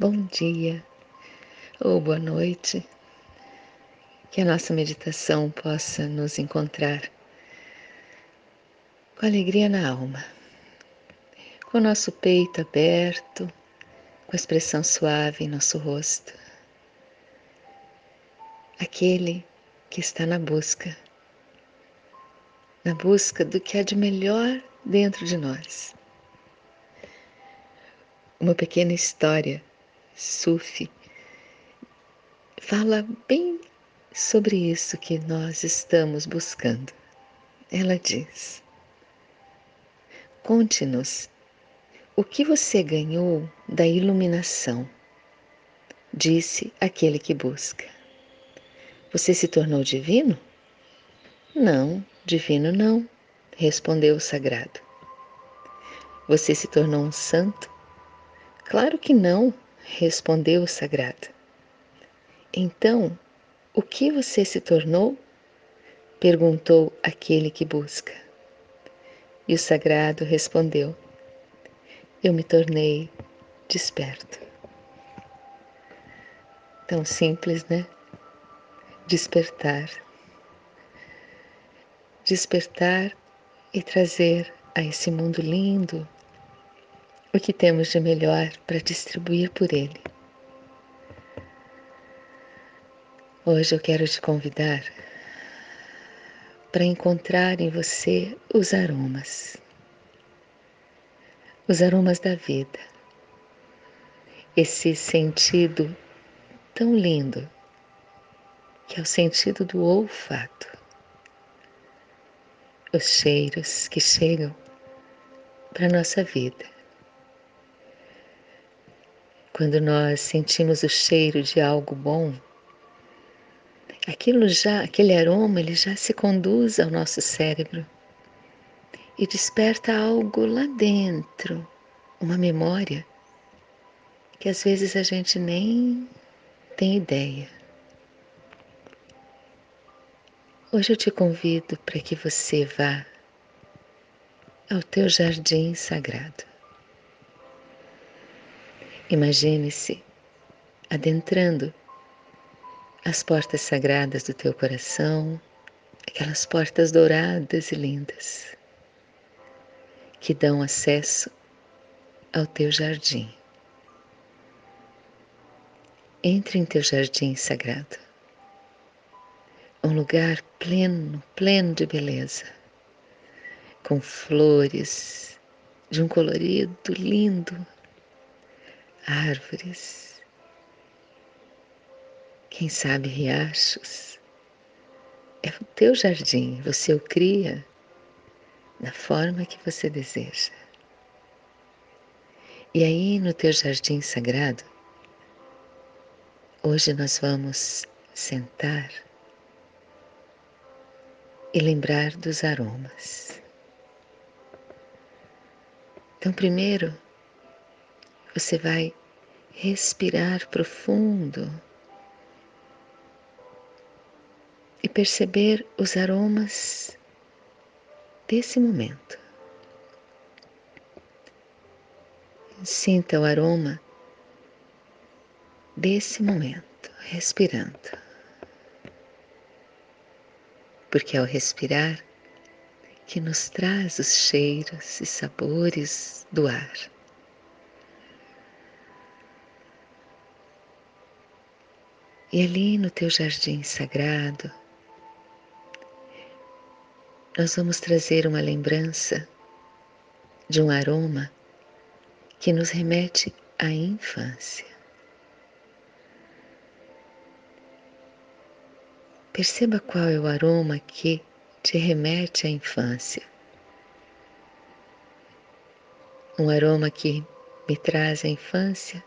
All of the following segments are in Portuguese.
bom dia ou boa noite. Que a nossa meditação possa nos encontrar com alegria na alma, com o nosso peito aberto, com a expressão suave em nosso rosto. Aquele que está na busca, na busca do que há de melhor dentro de nós. Uma pequena história Sufi, fala bem sobre isso que nós estamos buscando. Ela diz: Conte-nos o que você ganhou da iluminação, disse aquele que busca. Você se tornou divino? Não, divino não, respondeu o sagrado. Você se tornou um santo? Claro que não, respondeu o sagrado. Então, o que você se tornou? perguntou aquele que busca. E o sagrado respondeu: Eu me tornei desperto. Tão simples, né? Despertar. Despertar e trazer a esse mundo lindo o que temos de melhor para distribuir por ele. Hoje eu quero te convidar para encontrar em você os aromas, os aromas da vida, esse sentido tão lindo que é o sentido do olfato, os cheiros que chegam para nossa vida quando nós sentimos o cheiro de algo bom, aquilo já, aquele aroma, ele já se conduz ao nosso cérebro e desperta algo lá dentro, uma memória que às vezes a gente nem tem ideia. Hoje eu te convido para que você vá ao teu jardim sagrado. Imagine-se adentrando as portas sagradas do teu coração, aquelas portas douradas e lindas que dão acesso ao teu jardim. Entre em teu jardim sagrado, um lugar pleno, pleno de beleza, com flores de um colorido lindo árvores, quem sabe riachos. É o teu jardim, você o cria da forma que você deseja. E aí no teu jardim sagrado, hoje nós vamos sentar e lembrar dos aromas. Então, primeiro, você vai respirar profundo e perceber os aromas desse momento. Sinta o aroma desse momento, respirando. Porque ao respirar, que nos traz os cheiros e sabores do ar. E ali no teu jardim sagrado, nós vamos trazer uma lembrança de um aroma que nos remete à infância. Perceba qual é o aroma que te remete à infância. Um aroma que me traz à infância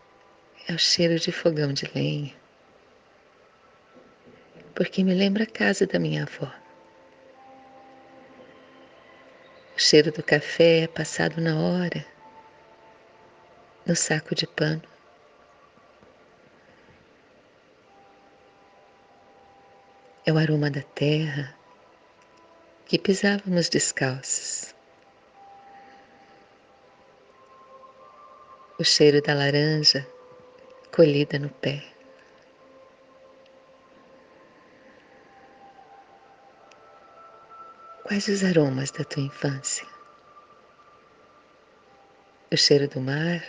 é o cheiro de fogão de lenha porque me lembra a casa da minha avó. O cheiro do café é passado na hora, no saco de pano. É o aroma da terra que pisávamos descalços. O cheiro da laranja acolhida no pé. Quais os aromas da tua infância? O cheiro do mar,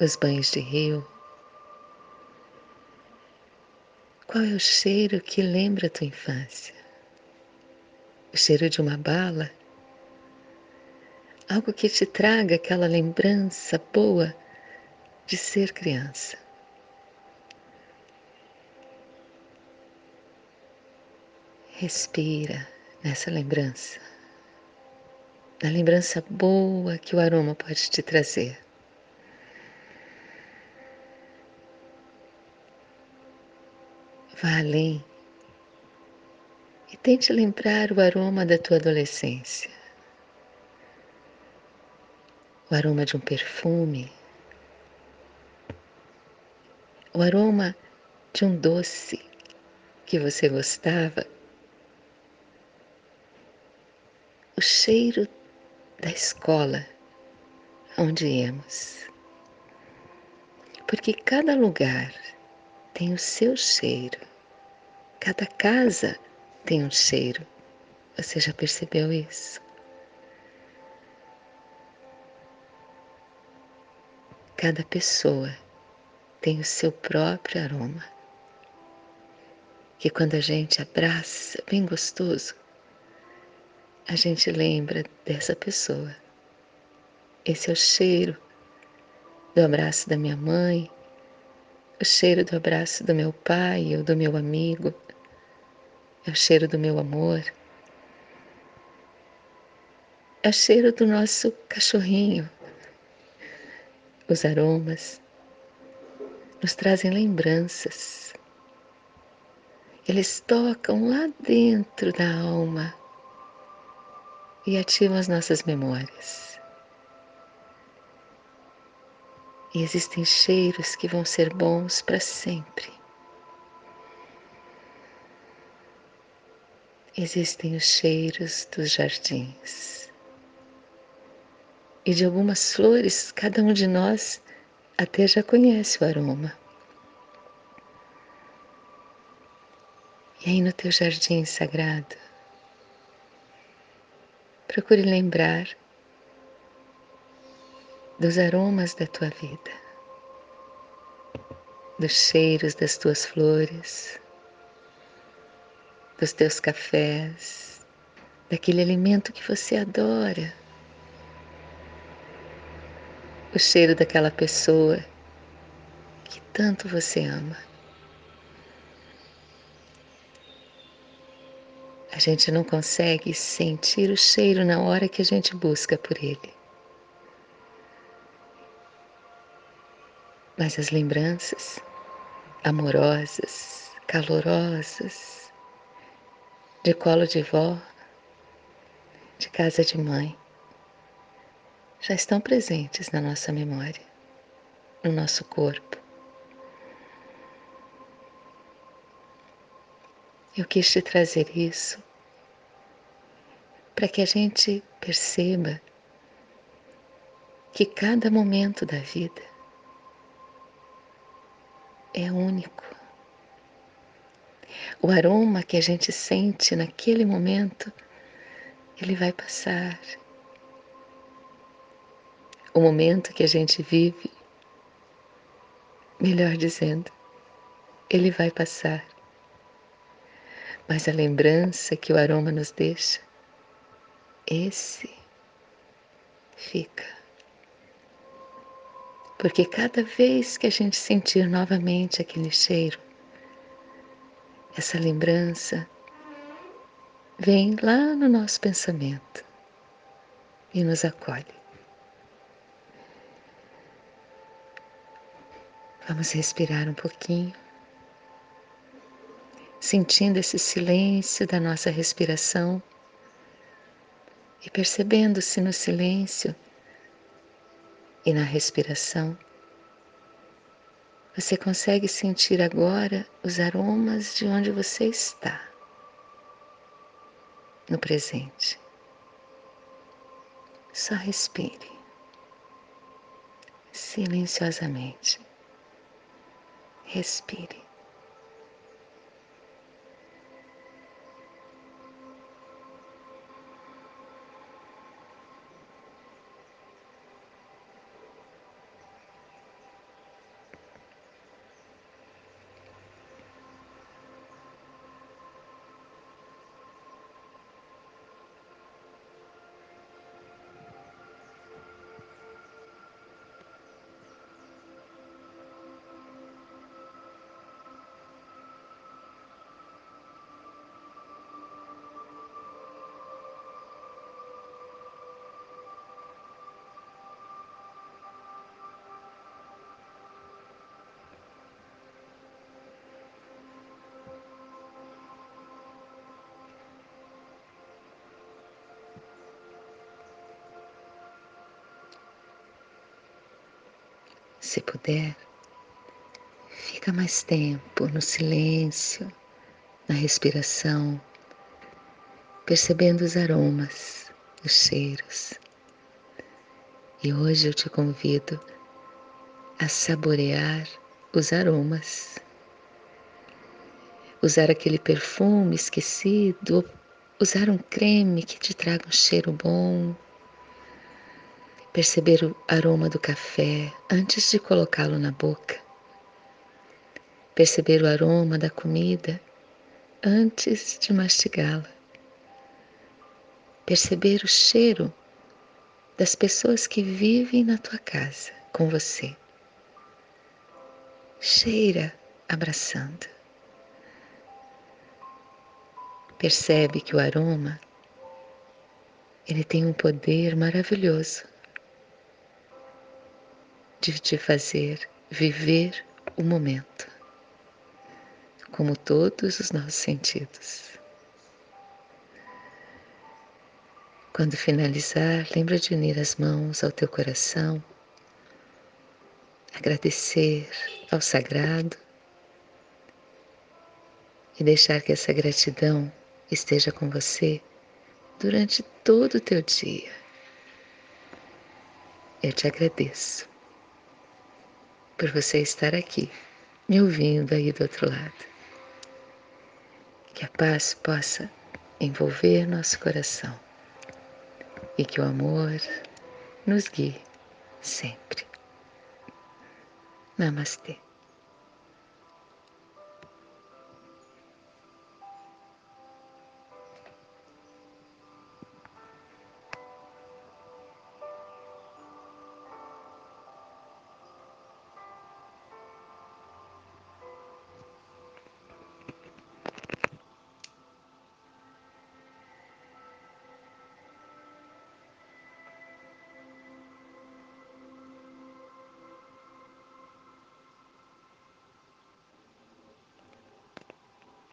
os banhos de rio. Qual é o cheiro que lembra a tua infância? O cheiro de uma bala? Algo que te traga aquela lembrança boa de ser criança. Respira nessa lembrança, na lembrança boa que o aroma pode te trazer. Vá além e tente lembrar o aroma da tua adolescência. O aroma de um perfume, o aroma de um doce que você gostava o cheiro da escola onde íamos. Porque cada lugar tem o seu cheiro, cada casa tem um cheiro. Você já percebeu isso? Cada pessoa tem o seu próprio aroma. Que quando a gente abraça, bem gostoso, a gente lembra dessa pessoa. Esse é o cheiro do abraço da minha mãe, o cheiro do abraço do meu pai ou do meu amigo, é o cheiro do meu amor, é o cheiro do nosso cachorrinho. Os aromas nos trazem lembranças. Eles tocam lá dentro da alma e ativam as nossas memórias. E existem cheiros que vão ser bons para sempre. Existem os cheiros dos jardins. E de algumas flores, cada um de nós até já conhece o aroma. E aí no teu jardim sagrado, Procure lembrar dos aromas da tua vida, dos cheiros das tuas flores, dos teus cafés, daquele alimento que você adora, o cheiro daquela pessoa que tanto você ama. A gente não consegue sentir o cheiro na hora que a gente busca por ele. Mas as lembranças amorosas, calorosas, de colo de vó, de casa de mãe, já estão presentes na nossa memória, no nosso corpo. Eu quis te trazer isso para que a gente perceba que cada momento da vida é único. O aroma que a gente sente naquele momento, ele vai passar. O momento que a gente vive, melhor dizendo, ele vai passar mas a lembrança que o aroma nos deixa, esse fica. Porque cada vez que a gente sentir novamente aquele cheiro, essa lembrança vem lá no nosso pensamento e nos acolhe. Vamos respirar um pouquinho sentindo esse silêncio da nossa respiração e percebendo se no silêncio e na respiração você consegue sentir agora os aromas de onde você está no presente. Só respire. silenciosamente. Respire. Se puder, fica mais tempo no silêncio, na respiração, percebendo os aromas, os cheiros. E hoje eu te convido a saborear os aromas. Usar aquele perfume esquecido, usar um creme que te traga um cheiro bom, perceber o aroma do café antes de colocá-lo na boca, perceber o aroma da comida antes de mastigá-la, perceber o cheiro das pessoas que vivem na tua casa com você. Cheira abraçando. Percebe que o aroma ele tem um poder maravilhoso de te fazer viver o momento, como todos os nossos sentidos. Quando finalizar, lembra de unir as mãos ao teu coração, agradecer ao sagrado e deixar que essa gratidão esteja com você durante todo o teu dia. Eu te agradeço por você estar aqui, me ouvindo aí do outro lado. Que a paz possa envolver nosso coração e que o amor nos guie sempre. Namastê.